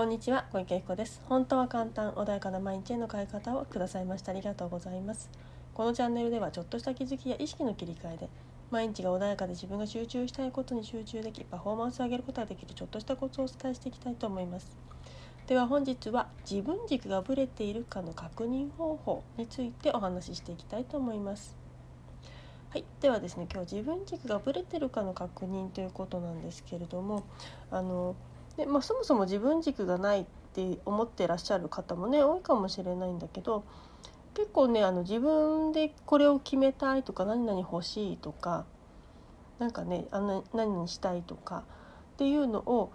こんにちは小池彦です。本当は簡単穏やかな毎日への変え方をくださいました。ありがとうございます。このチャンネルではちょっとした気づきや意識の切り替えで毎日が穏やかで自分が集中したいことに集中できパフォーマンスを上げることができるちょっとしたコツをお伝えしていきたいと思います。では本日は自分軸がぶれているかの確認方法についてお話ししていきたいと思います。はい、ではですね今日自分軸がぶれてるかの確認ということなんですけれどもあので、まあ、そもそも自分軸がないって思ってらっしゃる方もね多いかもしれないんだけど結構ねあの自分でこれを決めたいとか何々欲しいとかなんかねあの何々したいとかっていうのを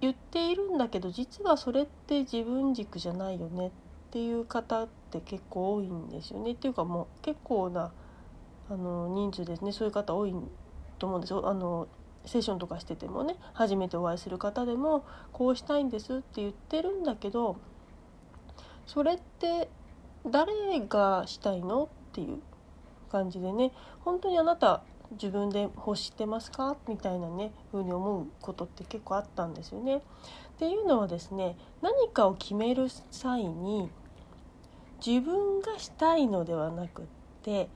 言っているんだけど実はそれって自分軸じゃないよねっていう方って結構多いんですよね。っていうかもう結構なあの人数ですねそういう方多いと思うんですよ。あのセッションとかしててもね初めてお会いする方でもこうしたいんですって言ってるんだけどそれって誰がしたいのっていう感じでね本当にあなた自分で欲してますか？みたいなね風に思うことって結構あったんですよね。っていうのはですね何かを決める際に自分がしたいのではなくって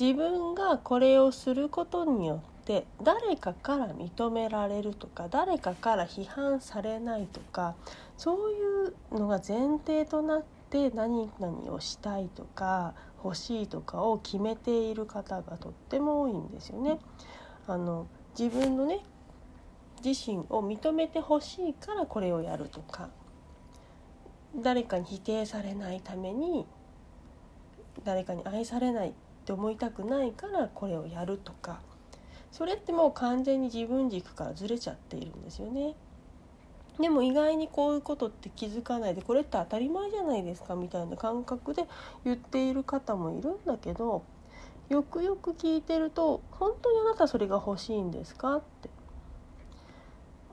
自分がこれをすることによって誰かから認められるとか誰かから批判されないとかそういうのが前提となって何々をしたいとか欲しいとかを決めている方がとっても多いんですよね。あの自分のね自身を認めてほしいからこれをやるとか誰かに否定されないために誰かに愛されないって思いたくないからこれをやるとかそれってもう完全に自分軸からずれちゃっているんですよね。でも意外にこういうことって気づかないでこれって当たり前じゃないですかみたいな感覚で言っている方もいるんだけどよくよく聞いてると「本当にあなたそれが欲しいんですか?」って。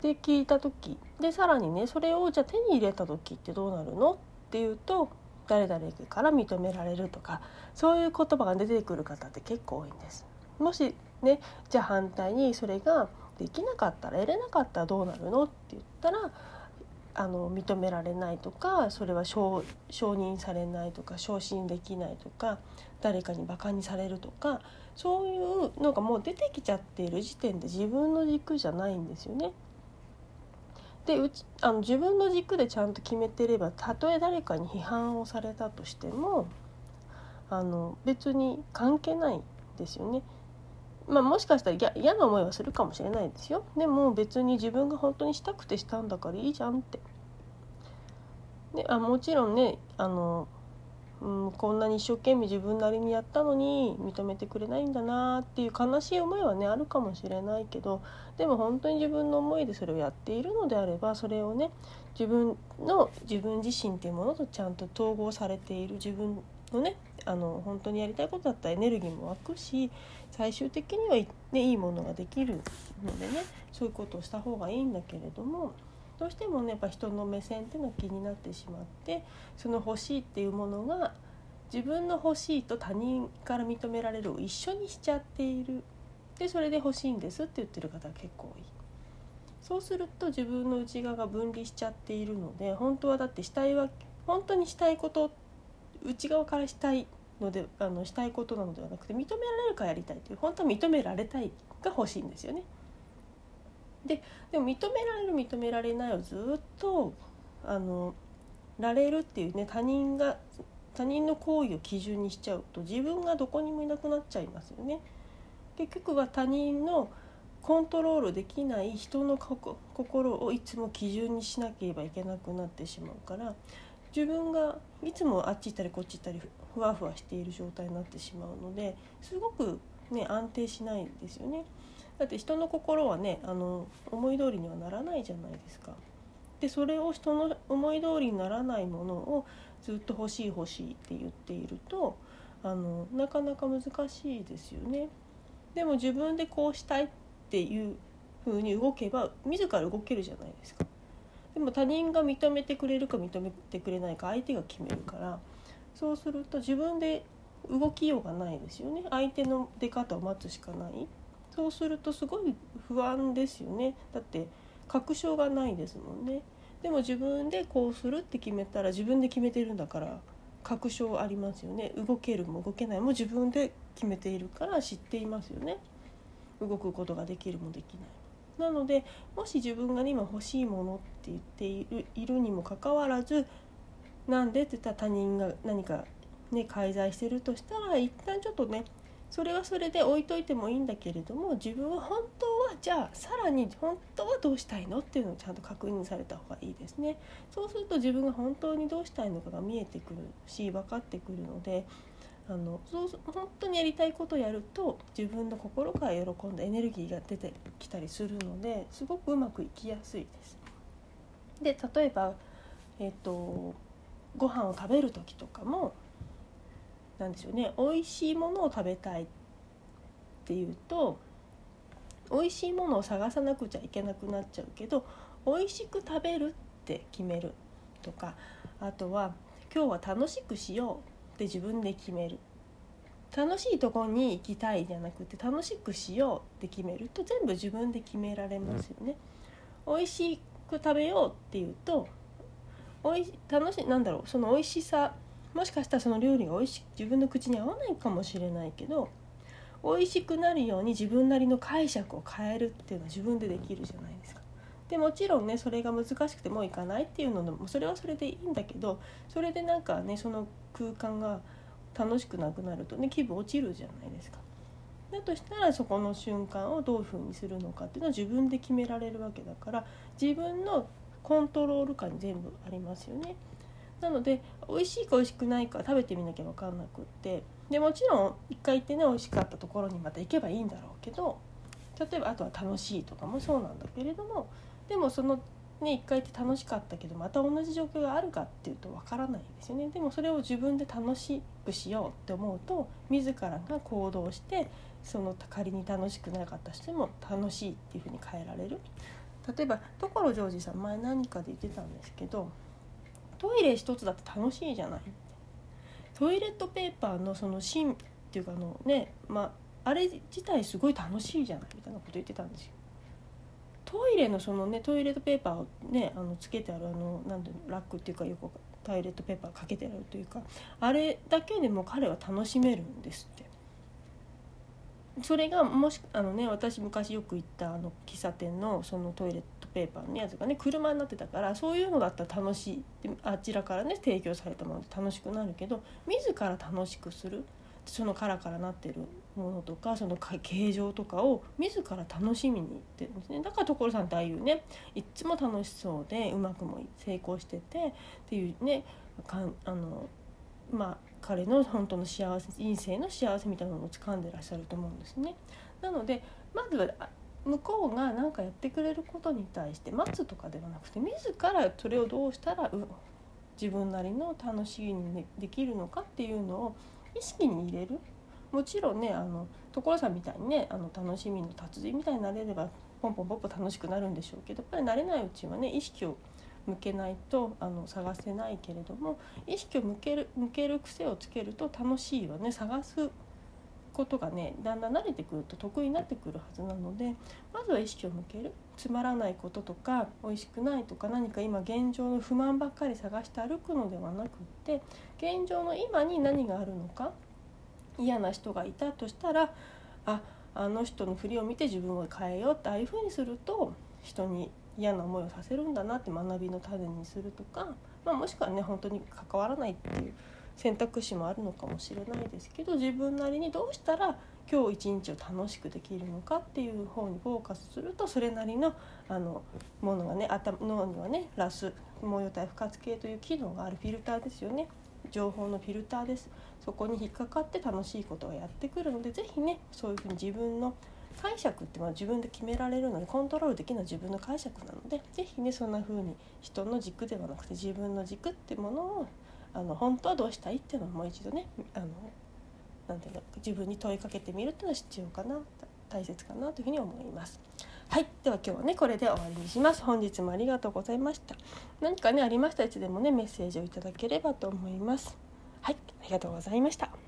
で聞いた時でさらにねそれをじゃあ手に入れた時ってどうなるの？っていうと誰々から認められるとかそういう言葉が出てくる方って結構多いんです。もしねじゃあ反対にそれができなかったら得れなかったらどうなるのって言ったらあの認められないとかそれは承認されないとか昇進できないとか誰かにバカにされるとかそういうのがもう出てきちゃっている時点で自分の軸じゃないんですよね。でうちあの自分の軸でちゃんと決めてればたとえ誰かに批判をされたとしてもあの別に関係ないですよね。まあ、もしかしたら嫌な思いはするかもしれないですよ。でも別に自分が本当にしたくてしたんだからいいじゃんって。であもちろんねあの、うん、こんなに一生懸命自分なりにやったのに認めてくれないんだなっていう悲しい思いはねあるかもしれないけどでも本当に自分の思いでそれをやっているのであればそれをね自分の自分自身っていうものとちゃんと統合されている自分のねあの本当にやりたいことだったらエネルギーも湧くし最終的には、ね、いいものができるのでねそういうことをした方がいいんだけれどもどうしてもねやっぱ人の目線っていうのは気になってしまってその欲しいっていうものが自分の欲しいと他人から認められるを一緒にしちゃっているでそれで欲しいんですって言ってる方が結構多い。そうすると自分の内側が分離しちゃっているので本当はだってしたいわ本当にしたいことって内側からしたいのであのしたいことなのではなくて認められるかやりたいという本当は認められたいが欲しいんですよね。ででも認められる認められないをずっとあのられるっていうね他人が他人の行為を基準にしちゃうと自分がどこにもいなくなっちゃいますよね。結局は他人のコントロールできない人の心をいつも基準にしなければいけなくなってしまうから自分がいつもあっち行ったりこっち行ったりふわふわしている状態になってしまうのですごく、ね、安定しないですよね。だって人の心はねあの思い通りにはならないじゃないですか。でそれを人の思い通りにならないものをずっと欲しい欲しいって言っているとあのなかなか難しいですよね。でも自分でこうしたいっていう風に動けば自ら動けるじゃないですか。でも他人が認めてくれるか認めてくれないか相手が決めるからそうすると自分で動きようがないですよね。相手の出方を待つしかない。そうするとすごい不安ですよね。だって確証がないですもんね。でも自分でこうするって決めたら自分で決めてるんだから確証ありますよね。動けるも動けないも自分で決めているから知っていますよね。動くことができるもできない。なのでもし自分が、今欲しいものって言っているいるにもかかわらずなんでって言ったら他人が何かね介在してるとしたら一旦ちょっとねそれはそれで置いといてもいいんだけれども自分は本当はじゃあさらに本当はどうしたいのっていうのをちゃんと確認された方がいいですね。そうすると自分が本当にどうしたいのかが見えてくるし分かってくるのであのそう本当にやりたいことをやると自分の心から喜んだエネルギーが出てきたりするのですごくうまくいきやすいです。で例えば、えっと、ご飯を食べる時とかも何でしょうね美味しいものを食べたいっていうと美味しいものを探さなくちゃいけなくなっちゃうけど美味しく食べるって決めるとかあとは今日は楽しくしようって自分で決める楽しいとこに行きたいじゃなくて楽しくしようって決めると全部自分で決められますよね。美味しく食べようっていうとおい楽しいなんだろうその美味しさもしかしたらその料理が美味し自分の口に合わないかもしれないけど美味しくなるように自分なりの解釈を変えるっていうのは自分でできるじゃないですか。でもちろんねそれが難しくてもういかないっていうのもそれはそれでいいんだけどそれでなんかねその空間が楽しくなくなるとね気分落ちるじゃないですか。だとしたらそこの瞬間をどういうふうにするのかっていうのは自分で決められるわけだから自分のコントロール下に全部ありますよね。なので美味しいか美味しくないか食べてみなきゃ分かんなくってでもちろん一回行ってね美味しかったところにまた行けばいいんだろうけど例えばあとは楽しいとかもそうなんだけれどもでもそのね一回って楽しかったけどまた同じ状況があるかっていうと分からないですよね。でもそれを自分で楽しくしようって思うと自らが行動してその仮に楽しくなかった人も楽しいっていうふうに変えられる。例えば所ジョージさん前何かで言ってたんですけどトイレ一つだって楽しいじゃない。トイレットペーパーのその芯っていうかあのねまああれ自体すごい楽しいじゃないみたいなこと言ってたんですよ。トイレのそのねトイレットペーパーをねあのつけてあるあのなんていうのラックっていうかよくトイレットペーパーかけてあるというかあれだけでも彼は楽しめるんですって。それがもしあのね私昔よく行ったあの喫茶店のそのトイレットペーパーのやつがね車になってたからそういうのだったら楽しいあちらからね提供されたもので楽しくなるけど自ら楽しくするそのカラカラなってるものとかその形状とかを自ら楽しみにいってるんですねだから所さんってああいうねいっつも楽しそうでうまくも成功しててっていうねかんあのまあ彼の本当の幸せ人生の幸せみたいなのを掴んでらっしゃると思うんですね。なのでまずは向こうが何かやってくれることに対して待つとかではなくて自らそれをどうしたら自分なりの楽しみにできるのかっていうのを意識に入れるもちろんねあの所さんみたいにねあの楽しみの達人みたいになれればポンポンポンポン楽しくなるんでしょうけどやっぱり慣れないうちはね意識を向けないとあの探せないけれども意識を向ける向ける癖をつけると楽しいわね探すことがねだんだん慣れてくると得意になってくるはずなのでまずは意識を向ける。つまらないこととか美味しくないとか何か今現状の不満ばっかり探して歩くのではなくって現状の今に何があるのか嫌な人がいたとしたらああの人の振りを見て自分を変えようってああいうふうにすると人に嫌な思いをさせるんだなって学びの種にするとか、まあ、もしくはね本当に関わらないっていう選択肢もあるのかもしれないですけど自分なりにどうしたら今日一日を楽しくできるのかっていう方にフォーカスするとそれなりのあのものがね頭脳にはねラス毛様体不活系という機能があるフィルターですよね。情報のフィルターですそこに引っかかって楽しいことがやってくるので是非ねそういうふうに自分の解釈ってまあ自分で決められるのでコントロールできるのは自分の解釈なので是非ねそんな風に人の軸ではなくて自分の軸ってものをあの本当はどうしたいっていうのをもう一度ねあのなんていうの自分に問いかけてみるっていうのは必要かな大切かなというふうに思います。はい、では今日はねこれで終わりにします。本日もありがとうございました。何かねありましたいつでもねメッセージをいただければと思います。はい、ありがとうございました。